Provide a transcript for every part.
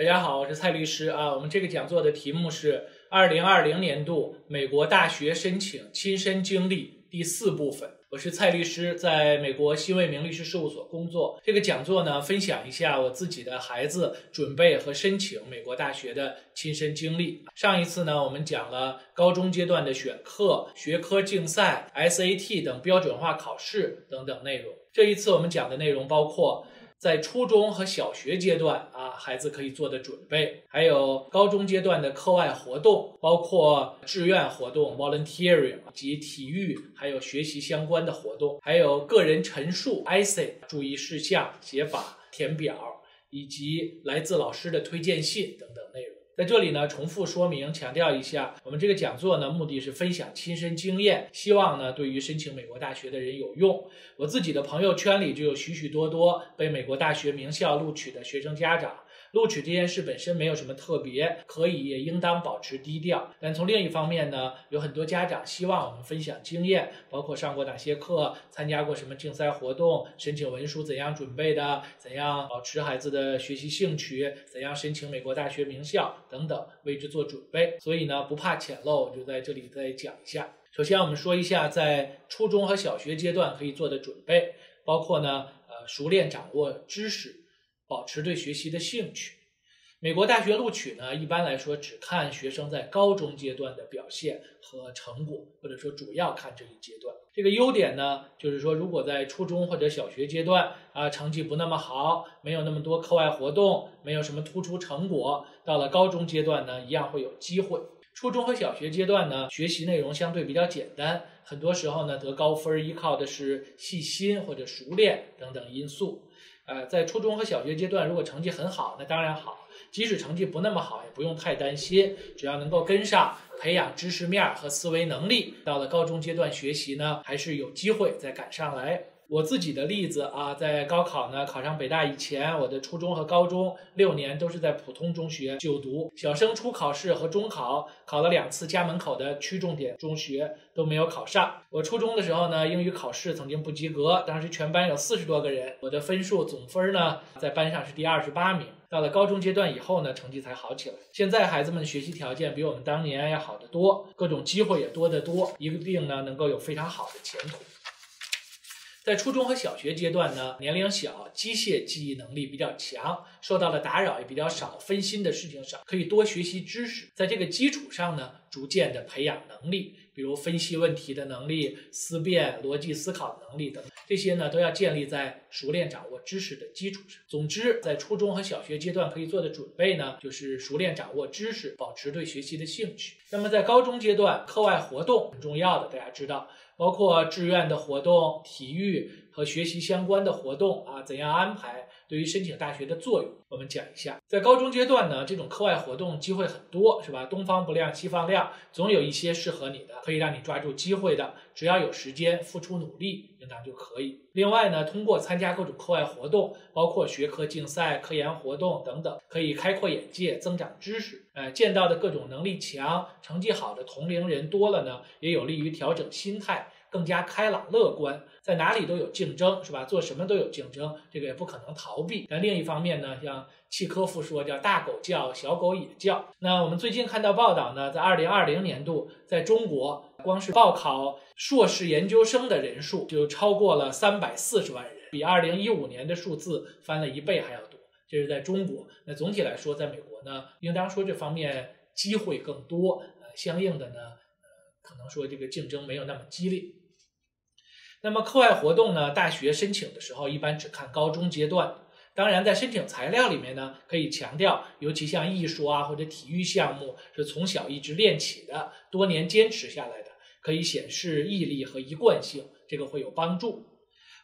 大家好，我是蔡律师啊。我们这个讲座的题目是二零二零年度美国大学申请亲身经历第四部分。我是蔡律师，在美国新卫明律师事务所工作。这个讲座呢，分享一下我自己的孩子准备和申请美国大学的亲身经历。上一次呢，我们讲了高中阶段的选课、学科竞赛、SAT 等标准化考试等等内容。这一次我们讲的内容包括。在初中和小学阶段啊，孩子可以做的准备，还有高中阶段的课外活动，包括志愿活动 （volunteering） 及体育，还有学习相关的活动，还有个人陈述 （essay） 注意事项、写法、填表，以及来自老师的推荐信等等内容。在这里呢，重复说明、强调一下，我们这个讲座呢，目的是分享亲身经验，希望呢，对于申请美国大学的人有用。我自己的朋友圈里就有许许多多被美国大学名校录取的学生家长。录取这件事本身没有什么特别，可以也应当保持低调。但从另一方面呢，有很多家长希望我们分享经验，包括上过哪些课，参加过什么竞赛活动，申请文书怎样准备的，怎样保持孩子的学习兴趣，怎样申请美国大学名校等等，为之做准备。所以呢，不怕浅漏，我就在这里再讲一下。首先，我们说一下在初中和小学阶段可以做的准备，包括呢，呃，熟练掌握知识。保持对学习的兴趣。美国大学录取呢，一般来说只看学生在高中阶段的表现和成果，或者说主要看这一阶段。这个优点呢，就是说如果在初中或者小学阶段啊，成绩不那么好，没有那么多课外活动，没有什么突出成果，到了高中阶段呢，一样会有机会。初中和小学阶段呢，学习内容相对比较简单，很多时候呢，得高分依靠的是细心或者熟练等等因素。呃，在初中和小学阶段，如果成绩很好，那当然好；即使成绩不那么好，也不用太担心，只要能够跟上，培养知识面和思维能力，到了高中阶段学习呢，还是有机会再赶上来。我自己的例子啊，在高考呢考上北大以前，我的初中和高中六年都是在普通中学就读，小升初考试和中考考了两次家门口的区重点中学都没有考上。我初中的时候呢，英语考试曾经不及格，当时全班有四十多个人，我的分数总分呢在班上是第二十八名。到了高中阶段以后呢，成绩才好起来。现在孩子们学习条件比我们当年要好得多，各种机会也多得多，一定呢能够有非常好的前途。在初中和小学阶段呢，年龄小，机械记忆能力比较强，受到的打扰也比较少，分心的事情少，可以多学习知识。在这个基础上呢，逐渐的培养能力，比如分析问题的能力、思辨、逻辑思考的能力等，这些呢都要建立在熟练掌握知识的基础上。总之，在初中和小学阶段可以做的准备呢，就是熟练掌握知识，保持对学习的兴趣。那么在高中阶段，课外活动很重要的，大家知道。包括志愿的活动、体育和学习相关的活动啊，怎样安排？对于申请大学的作用，我们讲一下。在高中阶段呢，这种课外活动机会很多，是吧？东方不亮西方亮，总有一些适合你的，可以让你抓住机会的。只要有时间，付出努力，应当就可以。另外呢，通过参加各种课外活动，包括学科竞赛、科研活动等等，可以开阔眼界、增长知识。呃，见到的各种能力强、成绩好的同龄人多了呢，也有利于调整心态。更加开朗乐观，在哪里都有竞争，是吧？做什么都有竞争，这个也不可能逃避。但另一方面呢，像契科夫说，叫大狗叫，小狗也叫。那我们最近看到报道呢，在二零二零年度，在中国，光是报考硕士研究生的人数就超过了三百四十万人，比二零一五年的数字翻了一倍还要多。这是在中国。那总体来说，在美国呢，应当说这方面机会更多，呃，相应的呢，呃，可能说这个竞争没有那么激烈。那么课外活动呢？大学申请的时候一般只看高中阶段。当然，在申请材料里面呢，可以强调，尤其像艺术啊或者体育项目是从小一直练起的，多年坚持下来的，可以显示毅力和一贯性，这个会有帮助。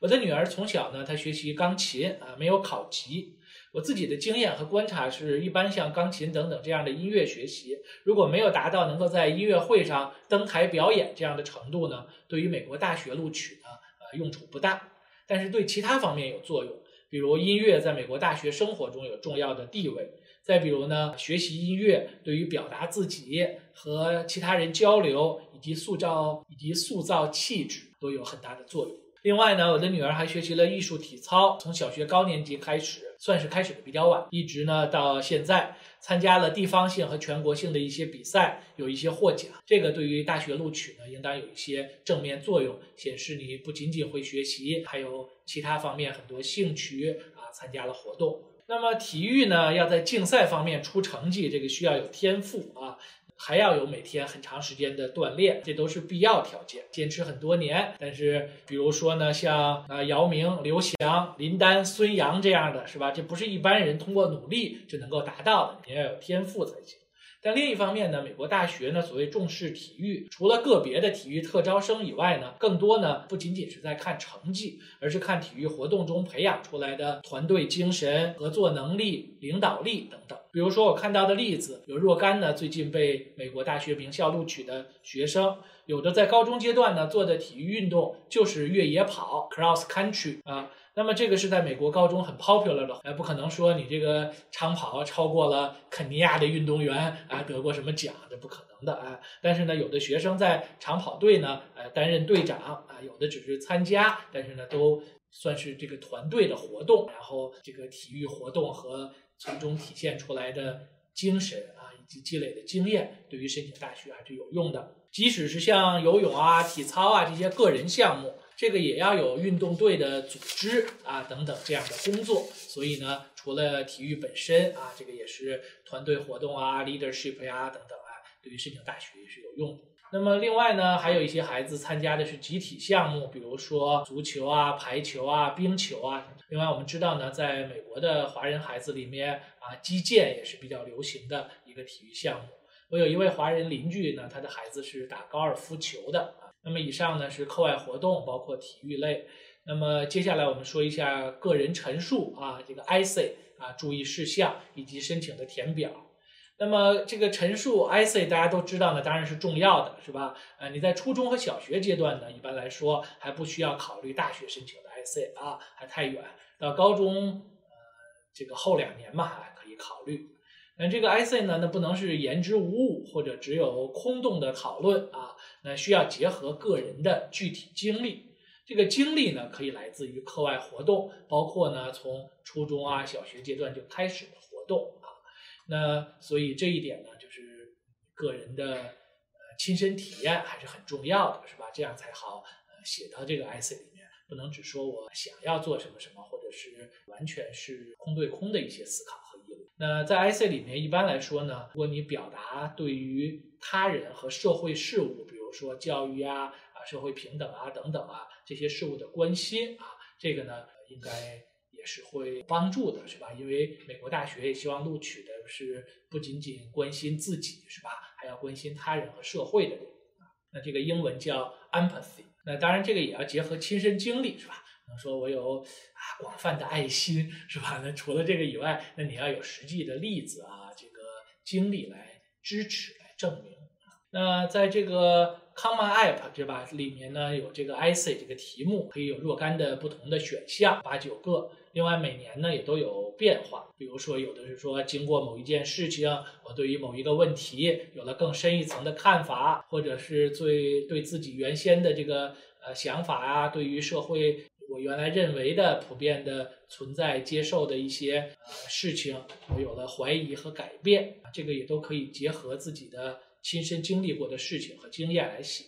我的女儿从小呢，她学习钢琴啊，没有考级。我自己的经验和观察是，一般像钢琴等等这样的音乐学习，如果没有达到能够在音乐会上登台表演这样的程度呢，对于美国大学录取呢，呃，用处不大。但是对其他方面有作用，比如音乐在美国大学生活中有重要的地位。再比如呢，学习音乐对于表达自己和其他人交流，以及塑造以及塑造气质都有很大的作用。另外呢，我的女儿还学习了艺术体操，从小学高年级开始，算是开始的比较晚，一直呢到现在，参加了地方性和全国性的一些比赛，有一些获奖。这个对于大学录取呢，应当有一些正面作用，显示你不仅仅会学习，还有其他方面很多兴趣啊，参加了活动。那么体育呢，要在竞赛方面出成绩，这个需要有天赋啊。还要有每天很长时间的锻炼，这都是必要条件。坚持很多年，但是比如说呢，像啊姚明、刘翔、林丹、孙杨这样的是吧？这不是一般人通过努力就能够达到的，你要有天赋才行。但另一方面呢，美国大学呢，所谓重视体育，除了个别的体育特招生以外呢，更多呢不仅仅是在看成绩，而是看体育活动中培养出来的团队精神、合作能力、领导力等等。比如说我看到的例子，有若干呢最近被美国大学名校录取的学生，有的在高中阶段呢做的体育运动就是越野跑 （cross country） 啊。那么这个是在美国高中很 popular 的，呃，不可能说你这个长跑超过了肯尼亚的运动员啊，得过什么奖，这不可能的啊。但是呢，有的学生在长跑队呢，呃，担任队长啊，有的只是参加，但是呢，都算是这个团队的活动，然后这个体育活动和从中体现出来的精神啊，以及积累的经验，对于申请大学还是有用的。即使是像游泳啊、体操啊这些个人项目。这个也要有运动队的组织啊等等这样的工作，所以呢，除了体育本身啊，这个也是团队活动啊、leadership 呀等等啊，对于申请大学也是有用的。那么另外呢，还有一些孩子参加的是集体项目，比如说足球啊、排球啊、冰球啊。另外我们知道呢，在美国的华人孩子里面啊，击剑也是比较流行的一个体育项目。我有一位华人邻居呢，他的孩子是打高尔夫球的。那么以上呢是课外活动，包括体育类。那么接下来我们说一下个人陈述啊，这个 IC 啊注意事项以及申请的填表。那么这个陈述 IC 大家都知道呢，当然是重要的，是吧？呃，你在初中和小学阶段呢，一般来说还不需要考虑大学申请的 IC 啊，还太远。到高中呃这个后两年嘛，还可以考虑。那这个 IC 呢，那不能是言之无物或者只有空洞的讨论啊，那需要结合个人的具体经历。这个经历呢，可以来自于课外活动，包括呢从初中啊、小学阶段就开始的活动。那所以这一点呢，就是个人的呃亲身体验还是很重要的，是吧？这样才好写到这个 IC 里面，不能只说我想要做什么什么，或者是完全是空对空的一些思考。那在 IC 里面，一般来说呢，如果你表达对于他人和社会事务，比如说教育啊、啊社会平等啊等等啊这些事物的关心啊，这个呢应该是会帮助的，是吧？因为美国大学也希望录取的是不仅仅关心自己，是吧？还要关心他人和社会的人啊。那这个英文叫 empathy。那当然这个也要结合亲身经历，是吧？能说我有啊广泛的爱心是吧？那除了这个以外，那你要有实际的例子啊，这个经历来支持来证明。那在这个 Common App 对吧？里面呢有这个 IC 这个题目，可以有若干的不同的选项，八九个。另外每年呢也都有变化，比如说有的是说经过某一件事情，我对于某一个问题有了更深一层的看法，或者是最对自己原先的这个呃想法啊，对于社会。我原来认为的普遍的存在、接受的一些呃事情，我有了怀疑和改变，这个也都可以结合自己的亲身经历过的事情和经验来写。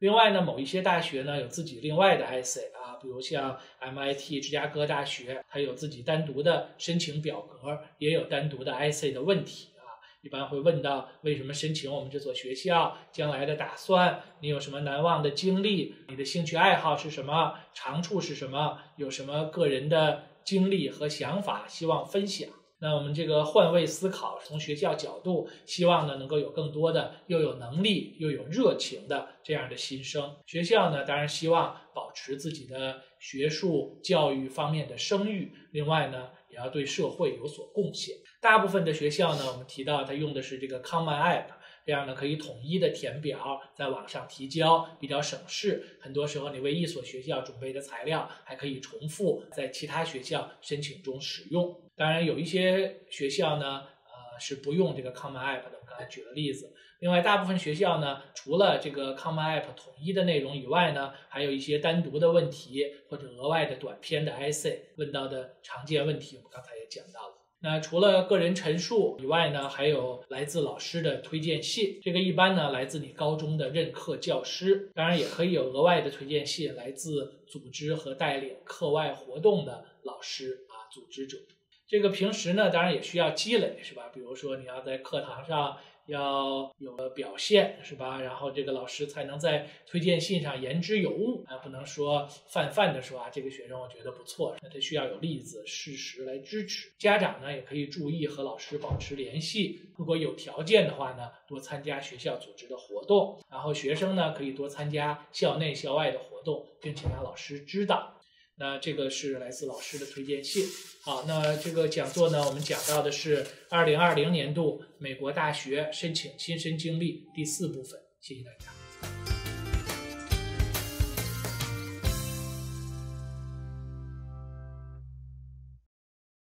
另外呢，某一些大学呢有自己另外的 essay 啊，比如像 MIT 芝加哥大学，它有自己单独的申请表格，也有单独的 essay 的问题啊。一般会问到为什么申请我们这所学校，将来的打算，你有什么难忘的经历，你的兴趣爱好是什么，长处是什么，有什么个人的经历和想法希望分享。那我们这个换位思考，从学校角度，希望呢能够有更多的又有能力又有热情的这样的新生。学校呢当然希望保持自己的学术教育方面的声誉，另外呢也要对社会有所贡献。大部分的学校呢，我们提到它用的是这个 Common App，这样呢可以统一的填表，在网上提交，比较省事。很多时候你为一所学校准备的材料，还可以重复在其他学校申请中使用。当然有一些学校呢，呃，是不用这个 Common App 的。我刚才举了例子。另外，大部分学校呢，除了这个 Common App 统一的内容以外呢，还有一些单独的问题或者额外的短篇的 essay 问到的常见问题，我们刚才也讲到了。那除了个人陈述以外呢，还有来自老师的推荐信，这个一般呢来自你高中的任课教师，当然也可以有额外的推荐信来自组织和带领课外活动的老师啊，组织者。这个平时呢，当然也需要积累，是吧？比如说你要在课堂上。要有个表现是吧？然后这个老师才能在推荐信上言之有物啊，不能说泛泛的说啊，这个学生我觉得不错，那他需要有例子、事实来支持。家长呢也可以注意和老师保持联系，如果有条件的话呢，多参加学校组织的活动。然后学生呢可以多参加校内校外的活动，并且让老师知道。那这个是来自老师的推荐信。好，那这个讲座呢，我们讲到的是二零二零年度美国大学申请亲身经历第四部分。谢谢大家。